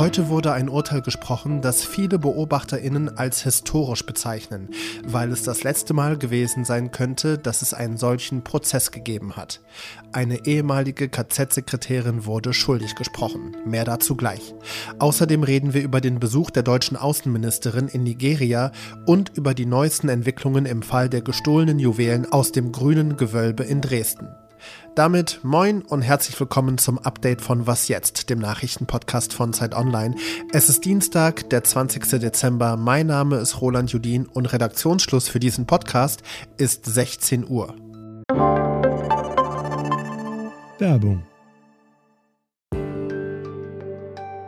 Heute wurde ein Urteil gesprochen, das viele Beobachterinnen als historisch bezeichnen, weil es das letzte Mal gewesen sein könnte, dass es einen solchen Prozess gegeben hat. Eine ehemalige KZ-Sekretärin wurde schuldig gesprochen. Mehr dazu gleich. Außerdem reden wir über den Besuch der deutschen Außenministerin in Nigeria und über die neuesten Entwicklungen im Fall der gestohlenen Juwelen aus dem grünen Gewölbe in Dresden. Damit moin und herzlich willkommen zum Update von Was jetzt, dem Nachrichtenpodcast von Zeit Online. Es ist Dienstag, der 20. Dezember. Mein Name ist Roland Judin und Redaktionsschluss für diesen Podcast ist 16 Uhr. Werbung.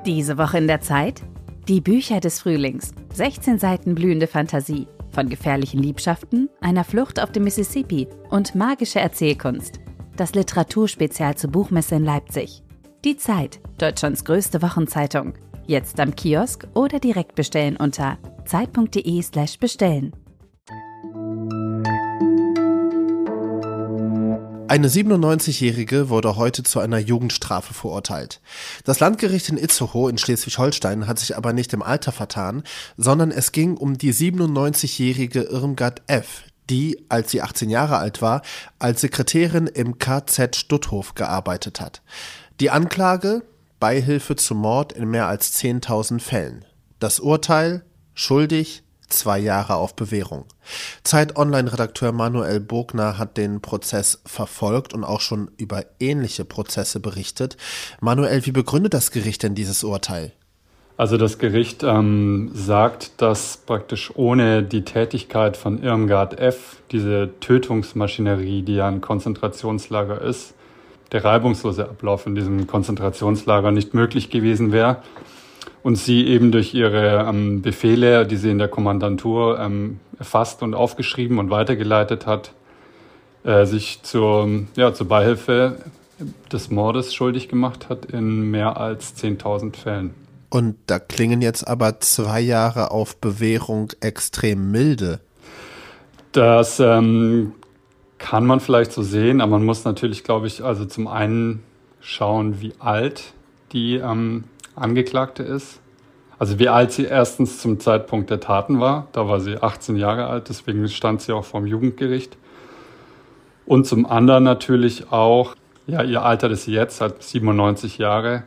Diese Woche in der Zeit? Die Bücher des Frühlings. 16 Seiten blühende Fantasie. Von gefährlichen Liebschaften, einer Flucht auf dem Mississippi und magische Erzählkunst das Literaturspezial zur Buchmesse in Leipzig. Die Zeit, Deutschlands größte Wochenzeitung. Jetzt am Kiosk oder direkt bestellen unter zeit.de/slash bestellen. Eine 97-Jährige wurde heute zu einer Jugendstrafe verurteilt. Das Landgericht in Itzehoe in Schleswig-Holstein hat sich aber nicht im Alter vertan, sondern es ging um die 97-jährige Irmgard F., die, als sie 18 Jahre alt war, als Sekretärin im KZ Stutthof gearbeitet hat. Die Anklage Beihilfe zum Mord in mehr als 10.000 Fällen. Das Urteil schuldig, zwei Jahre auf Bewährung. Zeit Online-Redakteur Manuel Bogner hat den Prozess verfolgt und auch schon über ähnliche Prozesse berichtet. Manuel, wie begründet das Gericht denn dieses Urteil? Also das Gericht ähm, sagt, dass praktisch ohne die Tätigkeit von Irmgard F., diese Tötungsmaschinerie, die ja ein Konzentrationslager ist, der reibungslose Ablauf in diesem Konzentrationslager nicht möglich gewesen wäre. Und sie eben durch ihre ähm, Befehle, die sie in der Kommandantur ähm, erfasst und aufgeschrieben und weitergeleitet hat, äh, sich zur, ja, zur Beihilfe des Mordes schuldig gemacht hat in mehr als 10.000 Fällen. Und da klingen jetzt aber zwei Jahre auf Bewährung extrem milde. Das ähm, kann man vielleicht so sehen, aber man muss natürlich, glaube ich, also zum einen schauen, wie alt die ähm, Angeklagte ist. Also wie alt sie erstens zum Zeitpunkt der Taten war. Da war sie 18 Jahre alt, deswegen stand sie auch vorm Jugendgericht. Und zum anderen natürlich auch, ja, ihr Alter ist jetzt, halt 97 Jahre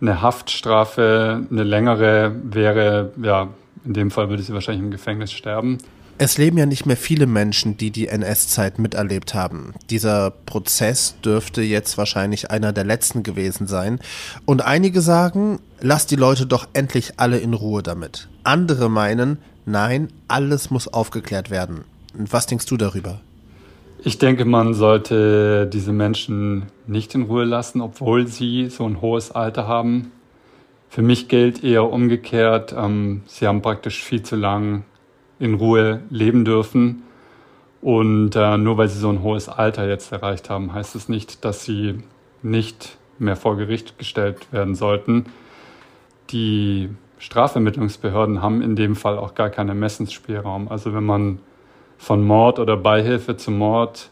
eine Haftstrafe, eine längere wäre, ja, in dem Fall würde sie wahrscheinlich im Gefängnis sterben. Es leben ja nicht mehr viele Menschen, die die NS-Zeit miterlebt haben. Dieser Prozess dürfte jetzt wahrscheinlich einer der letzten gewesen sein. Und einige sagen, lass die Leute doch endlich alle in Ruhe damit. Andere meinen, nein, alles muss aufgeklärt werden. Und was denkst du darüber? Ich denke, man sollte diese Menschen nicht in Ruhe lassen, obwohl sie so ein hohes Alter haben. Für mich gilt eher umgekehrt, ähm, sie haben praktisch viel zu lang in Ruhe leben dürfen. Und äh, nur weil sie so ein hohes Alter jetzt erreicht haben, heißt es nicht, dass sie nicht mehr vor Gericht gestellt werden sollten. Die Strafvermittlungsbehörden haben in dem Fall auch gar keinen Ermessensspielraum. Also wenn man von Mord oder Beihilfe zum Mord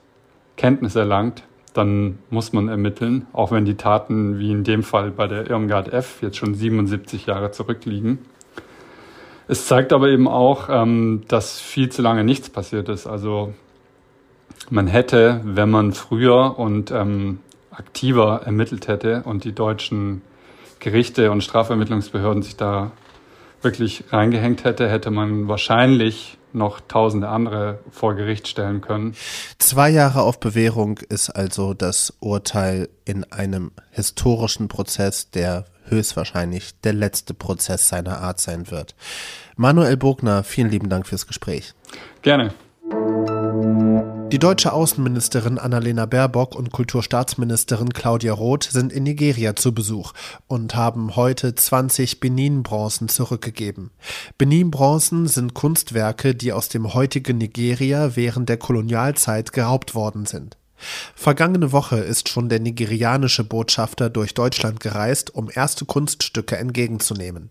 Kenntnis erlangt, dann muss man ermitteln, auch wenn die Taten wie in dem Fall bei der Irmgard F jetzt schon 77 Jahre zurückliegen. Es zeigt aber eben auch, ähm, dass viel zu lange nichts passiert ist. Also man hätte, wenn man früher und ähm, aktiver ermittelt hätte und die deutschen Gerichte und Strafvermittlungsbehörden sich da wirklich reingehängt hätte, hätte man wahrscheinlich noch tausende andere vor Gericht stellen können. Zwei Jahre auf Bewährung ist also das Urteil in einem historischen Prozess, der höchstwahrscheinlich der letzte Prozess seiner Art sein wird. Manuel Bogner, vielen lieben Dank fürs Gespräch. Gerne. Die deutsche Außenministerin Annalena Baerbock und Kulturstaatsministerin Claudia Roth sind in Nigeria zu Besuch und haben heute 20 Benin-Bronzen zurückgegeben. Benin-Bronzen sind Kunstwerke, die aus dem heutigen Nigeria während der Kolonialzeit geraubt worden sind. Vergangene Woche ist schon der nigerianische Botschafter durch Deutschland gereist, um erste Kunststücke entgegenzunehmen.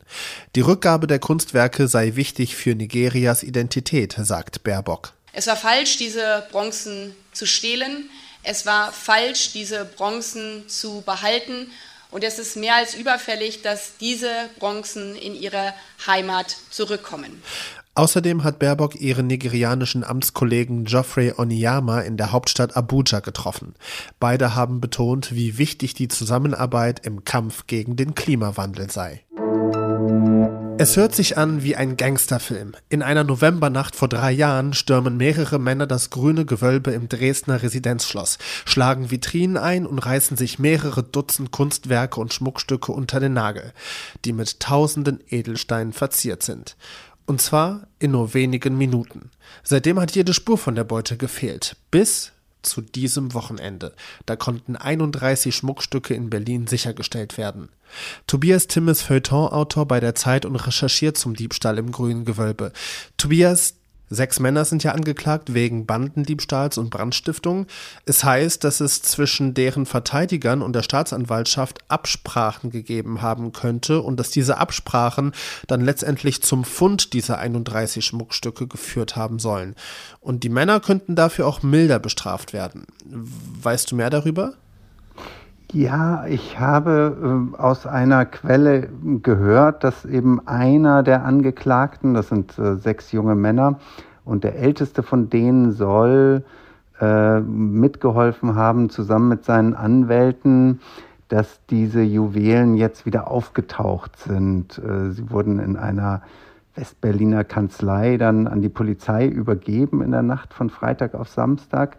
Die Rückgabe der Kunstwerke sei wichtig für Nigerias Identität, sagt Baerbock. Es war falsch, diese Bronzen zu stehlen. Es war falsch, diese Bronzen zu behalten. Und es ist mehr als überfällig, dass diese Bronzen in ihre Heimat zurückkommen. Außerdem hat Baerbock ihren nigerianischen Amtskollegen Geoffrey Oniyama in der Hauptstadt Abuja getroffen. Beide haben betont, wie wichtig die Zusammenarbeit im Kampf gegen den Klimawandel sei. Es hört sich an wie ein Gangsterfilm. In einer Novembernacht vor drei Jahren stürmen mehrere Männer das grüne Gewölbe im Dresdner Residenzschloss, schlagen Vitrinen ein und reißen sich mehrere Dutzend Kunstwerke und Schmuckstücke unter den Nagel, die mit tausenden Edelsteinen verziert sind. Und zwar in nur wenigen Minuten. Seitdem hat jede Spur von der Beute gefehlt. Bis zu diesem Wochenende. Da konnten 31 Schmuckstücke in Berlin sichergestellt werden. Tobias Timm ist Feuilleton-Autor bei der Zeit und recherchiert zum Diebstahl im Grünen Gewölbe. Tobias, Sechs Männer sind ja angeklagt wegen Bandendiebstahls und Brandstiftung. Es heißt, dass es zwischen deren Verteidigern und der Staatsanwaltschaft Absprachen gegeben haben könnte und dass diese Absprachen dann letztendlich zum Fund dieser 31 Schmuckstücke geführt haben sollen. Und die Männer könnten dafür auch milder bestraft werden. Weißt du mehr darüber? Ja, ich habe äh, aus einer Quelle gehört, dass eben einer der Angeklagten, das sind äh, sechs junge Männer, und der älteste von denen soll äh, mitgeholfen haben, zusammen mit seinen Anwälten, dass diese Juwelen jetzt wieder aufgetaucht sind. Äh, sie wurden in einer Westberliner Kanzlei dann an die Polizei übergeben in der Nacht von Freitag auf Samstag.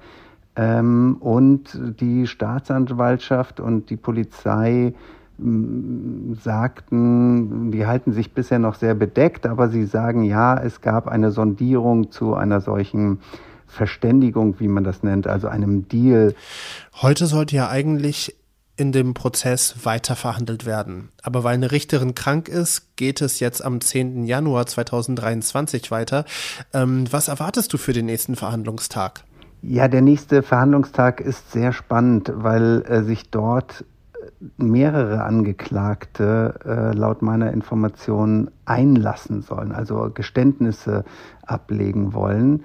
Ähm, und die Staatsanwaltschaft und die Polizei mm, sagten, die halten sich bisher noch sehr bedeckt, aber sie sagen, ja, es gab eine Sondierung zu einer solchen Verständigung, wie man das nennt, also einem Deal. Heute sollte ja eigentlich in dem Prozess weiter verhandelt werden. Aber weil eine Richterin krank ist, geht es jetzt am 10. Januar 2023 weiter. Ähm, was erwartest du für den nächsten Verhandlungstag? Ja, der nächste Verhandlungstag ist sehr spannend, weil äh, sich dort äh, mehrere Angeklagte äh, laut meiner Information einlassen sollen, also Geständnisse ablegen wollen.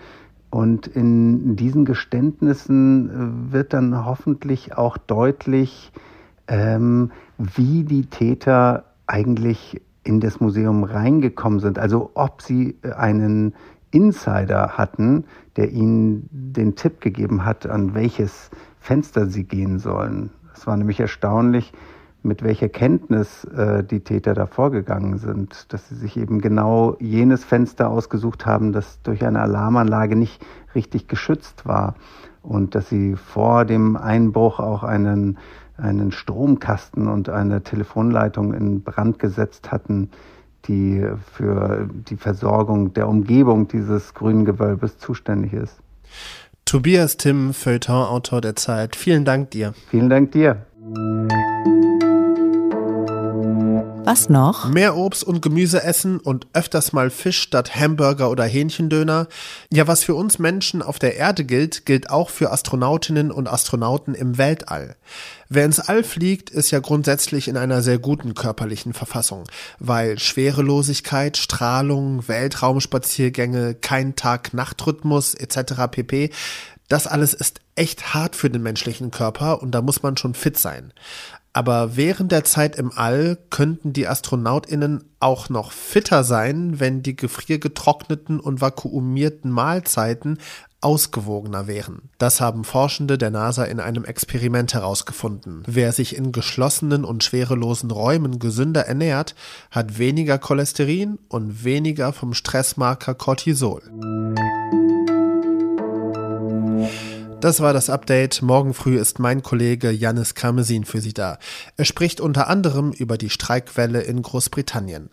Und in diesen Geständnissen äh, wird dann hoffentlich auch deutlich, ähm, wie die Täter eigentlich in das Museum reingekommen sind. Also ob sie einen Insider hatten, der ihnen den Tipp gegeben hat, an welches Fenster sie gehen sollen. Es war nämlich erstaunlich, mit welcher Kenntnis äh, die Täter da vorgegangen sind, dass sie sich eben genau jenes Fenster ausgesucht haben, das durch eine Alarmanlage nicht richtig geschützt war und dass sie vor dem Einbruch auch einen, einen Stromkasten und eine Telefonleitung in Brand gesetzt hatten, die für die Versorgung der Umgebung dieses grünen Gewölbes zuständig ist. Tobias Timm, Feuilleton-Autor der Zeit, vielen Dank dir. Vielen Dank dir. Was noch? Mehr Obst und Gemüse essen und öfters mal Fisch statt Hamburger oder Hähnchendöner. Ja, was für uns Menschen auf der Erde gilt, gilt auch für Astronautinnen und Astronauten im Weltall. Wer ins All fliegt, ist ja grundsätzlich in einer sehr guten körperlichen Verfassung, weil Schwerelosigkeit, Strahlung, Weltraumspaziergänge, kein Tag-Nacht-Rhythmus etc. pp. Das alles ist echt hart für den menschlichen Körper und da muss man schon fit sein. Aber während der Zeit im All könnten die AstronautInnen auch noch fitter sein, wenn die gefriergetrockneten und vakuumierten Mahlzeiten ausgewogener wären. Das haben Forschende der NASA in einem Experiment herausgefunden. Wer sich in geschlossenen und schwerelosen Räumen gesünder ernährt, hat weniger Cholesterin und weniger vom Stressmarker Cortisol. Das war das Update. Morgen früh ist mein Kollege Janis Karmesin für Sie da. Er spricht unter anderem über die Streikwelle in Großbritannien.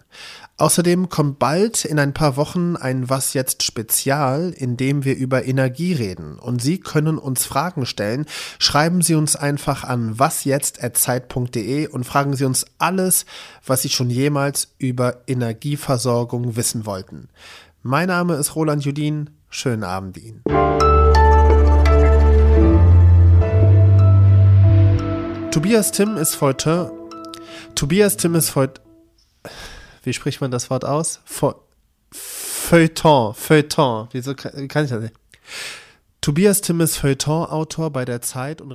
Außerdem kommt bald in ein paar Wochen ein Was jetzt Spezial, in dem wir über Energie reden. Und Sie können uns Fragen stellen. Schreiben Sie uns einfach an wasjetzt.zeit.de und fragen Sie uns alles, was Sie schon jemals über Energieversorgung wissen wollten. Mein Name ist Roland Judin. Schönen Abend Ihnen. Tobias Tim ist heute. Tobias Tim ist heute. Wie spricht man das Wort aus? Feuilleton, Feuilleton. Wieso kann, ich das nicht? Tobias Timm ist Feuilleton-Autor bei der Zeit und